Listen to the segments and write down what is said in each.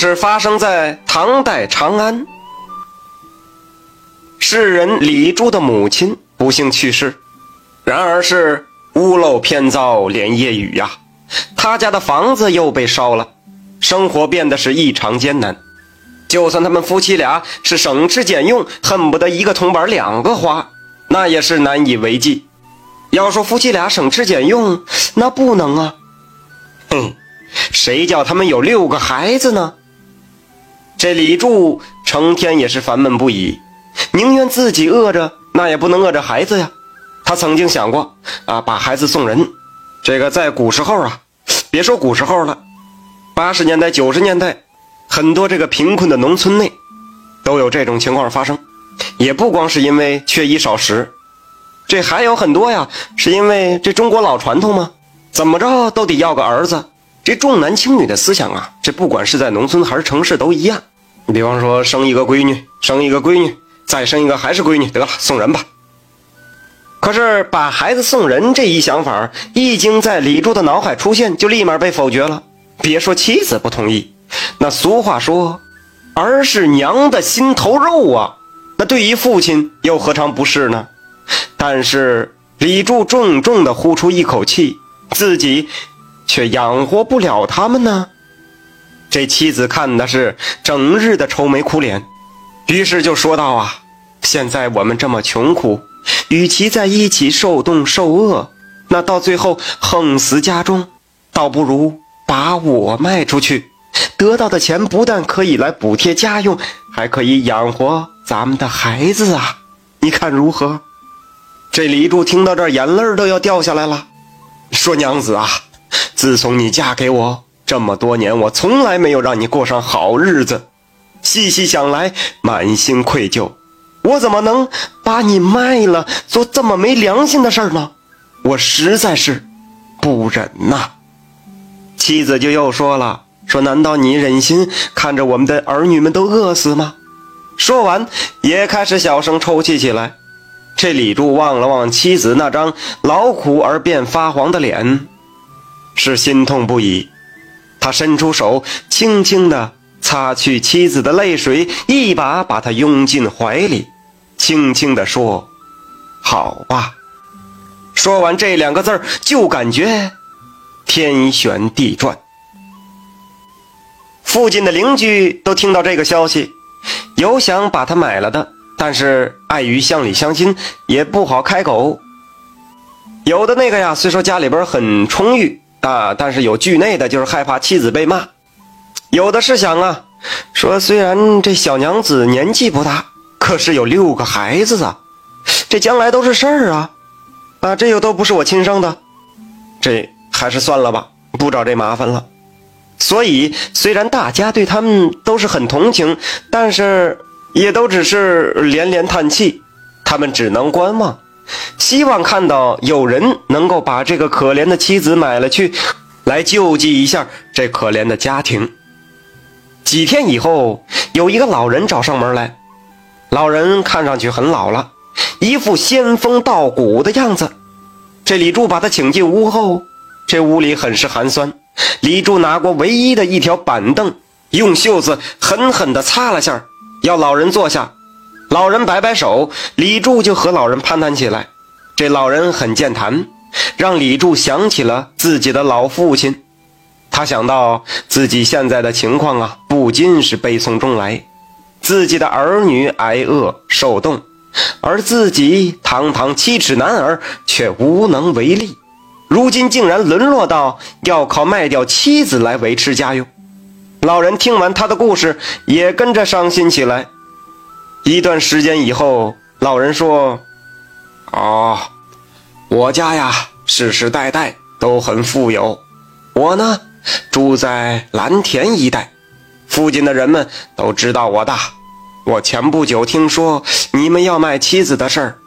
事发生在唐代长安，诗人李柱的母亲不幸去世，然而是屋漏偏遭连夜雨呀，他家的房子又被烧了，生活变得是异常艰难。就算他们夫妻俩是省吃俭用，恨不得一个铜板两个花，那也是难以为继。要说夫妻俩省吃俭用，那不能啊。哼，谁叫他们有六个孩子呢？这李柱成天也是烦闷不已，宁愿自己饿着，那也不能饿着孩子呀。他曾经想过啊，把孩子送人。这个在古时候啊，别说古时候了，八十年代、九十年代，很多这个贫困的农村内，都有这种情况发生。也不光是因为缺衣少食，这还有很多呀，是因为这中国老传统嘛，怎么着都得要个儿子。这重男轻女的思想啊，这不管是在农村还是城市都一样。你比方说生一个闺女，生一个闺女，再生一个还是闺女，得了，送人吧。可是把孩子送人这一想法一经在李柱的脑海出现，就立马被否决了。别说妻子不同意，那俗话说，儿是娘的心头肉啊。那对于父亲又何尝不是呢？但是李柱重重地呼出一口气，自己。却养活不了他们呢。这妻子看的是整日的愁眉苦脸，于是就说道：“啊，现在我们这么穷苦，与其在一起受冻受饿，那到最后横死家中，倒不如把我卖出去，得到的钱不但可以来补贴家用，还可以养活咱们的孩子啊！你看如何？”这李柱听到这儿，眼泪都要掉下来了，说：“娘子啊！”自从你嫁给我这么多年，我从来没有让你过上好日子。细细想来，满心愧疚。我怎么能把你卖了，做这么没良心的事儿呢？我实在是不忍呐。妻子就又说了：“说难道你忍心看着我们的儿女们都饿死吗？”说完，也开始小声抽泣起来。这李柱望了望妻子那张劳苦而变发黄的脸。是心痛不已，他伸出手，轻轻地擦去妻子的泪水，一把把她拥进怀里，轻轻地说：“好吧。”说完这两个字就感觉天旋地转。附近的邻居都听到这个消息，有想把他买了的，但是碍于乡里乡亲，也不好开口。有的那个呀，虽说家里边很充裕。啊！但是有惧内的，就是害怕妻子被骂；有的是想啊，说虽然这小娘子年纪不大，可是有六个孩子啊，这将来都是事儿啊！啊，这又都不是我亲生的，这还是算了吧，不找这麻烦了。所以，虽然大家对他们都是很同情，但是也都只是连连叹气，他们只能观望。希望看到有人能够把这个可怜的妻子买了去，来救济一下这可怜的家庭。几天以后，有一个老人找上门来，老人看上去很老了，一副仙风道骨的样子。这李柱把他请进屋后，这屋里很是寒酸。李柱拿过唯一的一条板凳，用袖子狠狠地擦了下，要老人坐下。老人摆摆手，李柱就和老人攀谈起来。这老人很健谈，让李柱想起了自己的老父亲。他想到自己现在的情况啊，不禁是悲从中来。自己的儿女挨饿受冻，而自己堂堂七尺男儿却无能为力。如今竟然沦落到要靠卖掉妻子来维持家用。老人听完他的故事，也跟着伤心起来。一段时间以后，老人说：“哦，我家呀，世世代代都很富有。我呢，住在蓝田一带，附近的人们都知道我的。我前不久听说你们要卖妻子的事儿，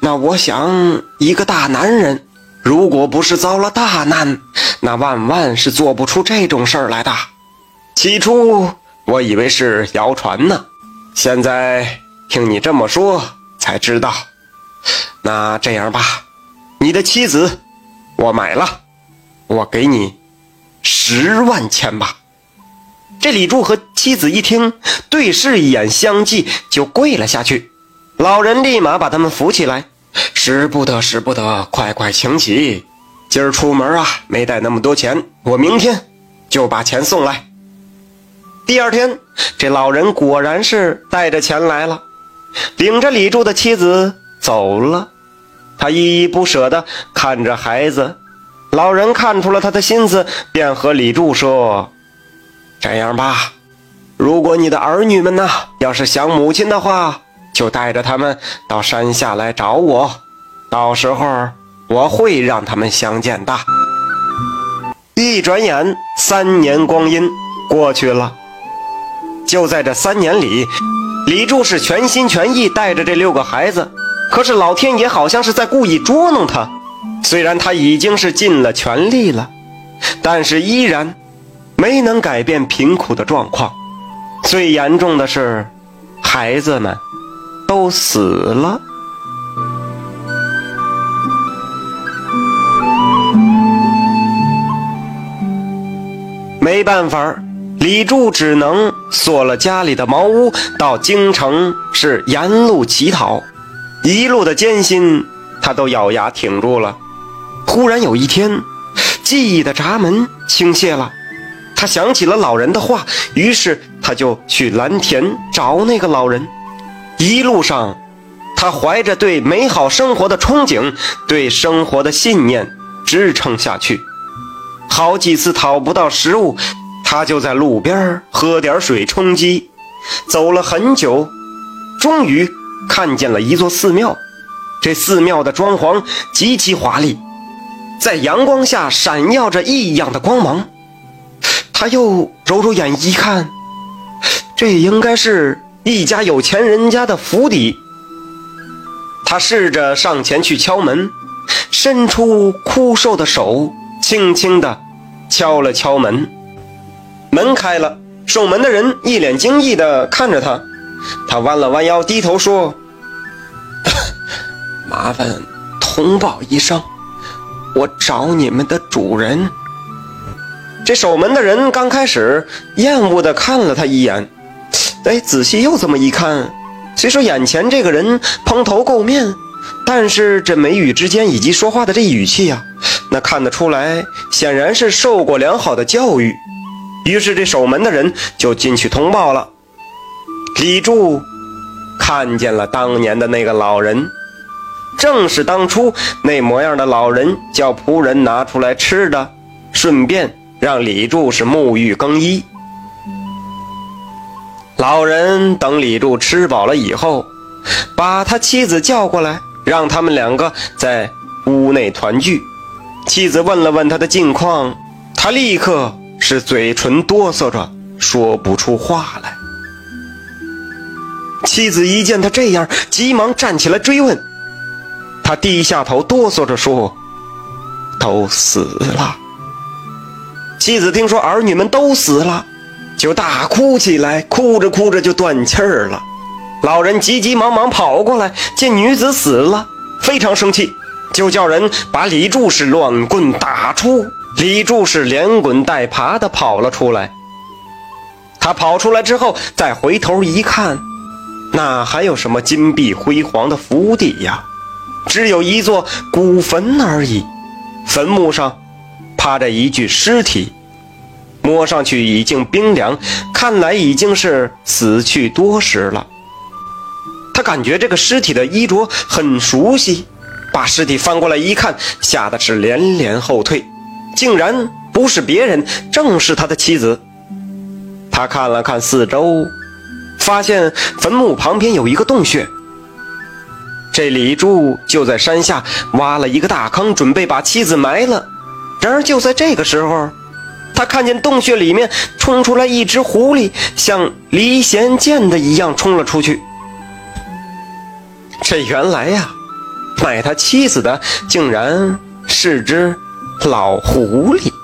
那我想，一个大男人，如果不是遭了大难，那万万是做不出这种事儿来的。起初我以为是谣传呢。”现在听你这么说才知道，那这样吧，你的妻子我买了，我给你十万钱吧。这李柱和妻子一听，对视一眼，相继就跪了下去。老人立马把他们扶起来：“使不得，使不得，快快请起。今儿出门啊，没带那么多钱，我明天就把钱送来。”第二天，这老人果然是带着钱来了，领着李柱的妻子走了。他依依不舍地看着孩子。老人看出了他的心思，便和李柱说：“这样吧，如果你的儿女们呢，要是想母亲的话，就带着他们到山下来找我，到时候我会让他们相见的。”一转眼，三年光阴过去了。就在这三年里，李柱是全心全意带着这六个孩子，可是老天爷好像是在故意捉弄他。虽然他已经是尽了全力了，但是依然没能改变贫苦的状况。最严重的是，孩子们都死了。没办法，李柱只能锁了家里的茅屋，到京城是沿路乞讨。一路的艰辛，他都咬牙挺住了。忽然有一天，记忆的闸门倾泻了，他想起了老人的话，于是他就去蓝田找那个老人。一路上，他怀着对美好生活的憧憬，对生活的信念支撑下去。好几次讨不到食物，他就在路边喝点水充饥。走了很久，终于看见了一座寺庙，这寺庙的装潢极其华丽。在阳光下闪耀着异样的光芒，他又揉揉眼一看，这应该是一家有钱人家的府邸。他试着上前去敲门，伸出枯瘦的手，轻轻地敲了敲门，门开了。守门的人一脸惊异地看着他，他弯了弯腰，低头说：“麻烦通报一声。”我找你们的主人。这守门的人刚开始厌恶地看了他一眼，哎，仔细又这么一看，虽说眼前这个人蓬头垢面，但是这眉宇之间以及说话的这语气呀，那看得出来，显然是受过良好的教育。于是这守门的人就进去通报了。李柱看见了当年的那个老人。正是当初那模样的老人叫仆人拿出来吃的，顺便让李柱是沐浴更衣。老人等李柱吃饱了以后，把他妻子叫过来，让他们两个在屋内团聚。妻子问了问他的近况，他立刻是嘴唇哆嗦着，说不出话来。妻子一见他这样，急忙站起来追问。他低下头，哆嗦着说：“都死了。”妻子听说儿女们都死了，就大哭起来，哭着哭着就断气儿了。老人急急忙忙跑过来，见女子死了，非常生气，就叫人把李柱是乱棍打出。李柱是连滚带爬的跑了出来。他跑出来之后，再回头一看，哪还有什么金碧辉煌的府邸呀？只有一座古坟而已，坟墓上趴着一具尸体，摸上去已经冰凉，看来已经是死去多时了。他感觉这个尸体的衣着很熟悉，把尸体翻过来一看，吓得是连连后退，竟然不是别人，正是他的妻子。他看了看四周，发现坟墓旁边有一个洞穴。这李柱就在山下挖了一个大坑，准备把妻子埋了。然而就在这个时候，他看见洞穴里面冲出来一只狐狸，像离弦箭的一样冲了出去。这原来呀，卖他妻子的竟然是只老狐狸。